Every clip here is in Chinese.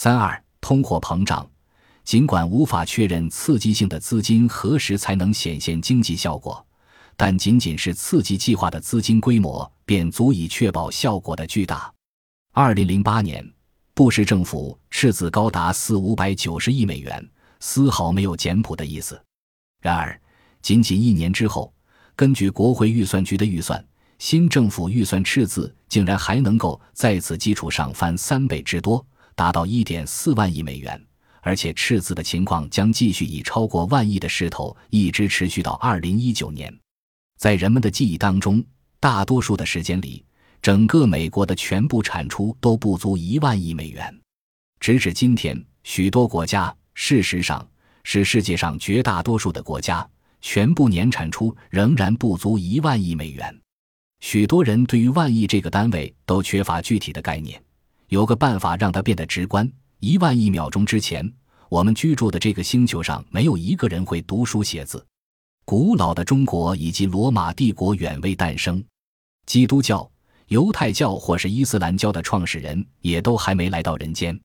三二，通货膨胀。尽管无法确认刺激性的资金何时才能显现经济效果，但仅仅是刺激计划的资金规模便足以确保效果的巨大。二零零八年，布什政府赤字高达四五百九十亿美元，丝毫没有简朴的意思。然而，仅仅一年之后，根据国会预算局的预算，新政府预算赤字竟然还能够在此基础上翻三倍之多，达到一点四万亿美元。而且赤字的情况将继续以超过万亿的势头一直持续到二零一九年。在人们的记忆当中，大多数的时间里，整个美国的全部产出都不足一万亿美元。直至今天，许多国家，事实上是世界上绝大多数的国家，全部年产出仍然不足一万亿美元。许多人对于万亿这个单位都缺乏具体的概念。有个办法让它变得直观：一万亿秒钟之前。我们居住的这个星球上没有一个人会读书写字。古老的中国以及罗马帝国远未诞生，基督教、犹太教或是伊斯兰教的创始人也都还没来到人间。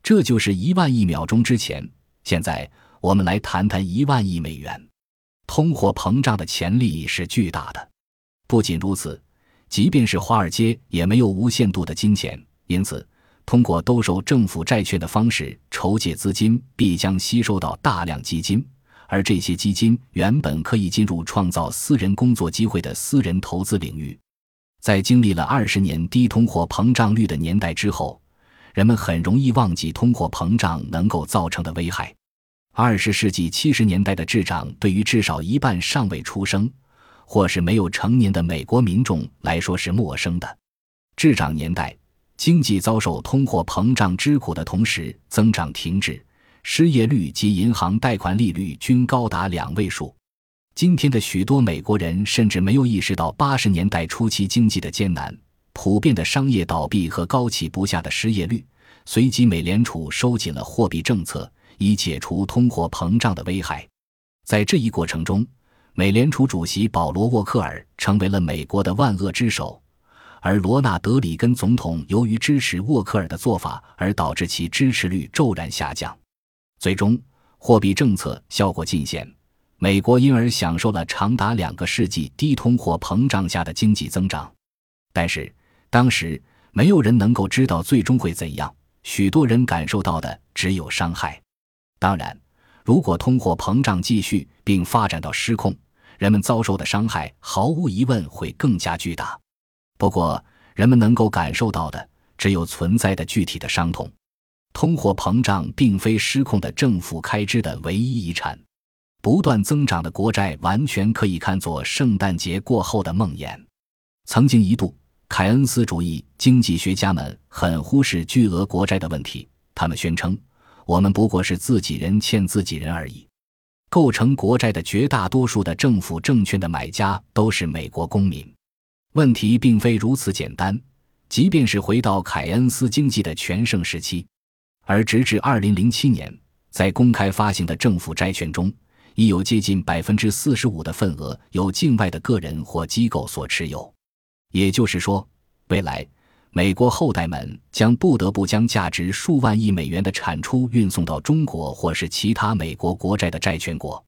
这就是一万亿秒钟之前。现在我们来谈谈一万亿美元。通货膨胀的潜力是巨大的。不仅如此，即便是华尔街也没有无限度的金钱，因此。通过兜售政府债券的方式筹借资金，必将吸收到大量基金，而这些基金原本可以进入创造私人工作机会的私人投资领域。在经历了二十年低通货膨胀率的年代之后，人们很容易忘记通货膨胀能够造成的危害。二十世纪七十年代的滞胀对于至少一半尚未出生或是没有成年的美国民众来说是陌生的。滞胀年代。经济遭受通货膨胀之苦的同时，增长停滞，失业率及银行贷款利率均高达两位数。今天的许多美国人甚至没有意识到八十年代初期经济的艰难、普遍的商业倒闭和高企不下的失业率。随即，美联储收紧了货币政策，以解除通货膨胀的危害。在这一过程中，美联储主席保罗·沃克尔成为了美国的万恶之首。而罗纳德·里根总统由于支持沃克尔的做法，而导致其支持率骤然下降，最终货币政策效果尽显，美国因而享受了长达两个世纪低通货膨胀下的经济增长。但是当时没有人能够知道最终会怎样，许多人感受到的只有伤害。当然，如果通货膨胀继续并发展到失控，人们遭受的伤害毫无疑问会更加巨大。不过，人们能够感受到的只有存在的具体的伤痛。通货膨胀并非失控的政府开支的唯一遗产。不断增长的国债完全可以看作圣诞节过后的梦魇。曾经一度，凯恩斯主义经济学家们很忽视巨额国债的问题。他们宣称，我们不过是自己人欠自己人而已。构成国债的绝大多数的政府证券的买家都是美国公民。问题并非如此简单。即便是回到凯恩斯经济的全盛时期，而直至二零零七年，在公开发行的政府债券中，已有接近百分之四十五的份额由境外的个人或机构所持有。也就是说，未来美国后代们将不得不将价值数万亿美元的产出运送到中国或是其他美国国债的债权国。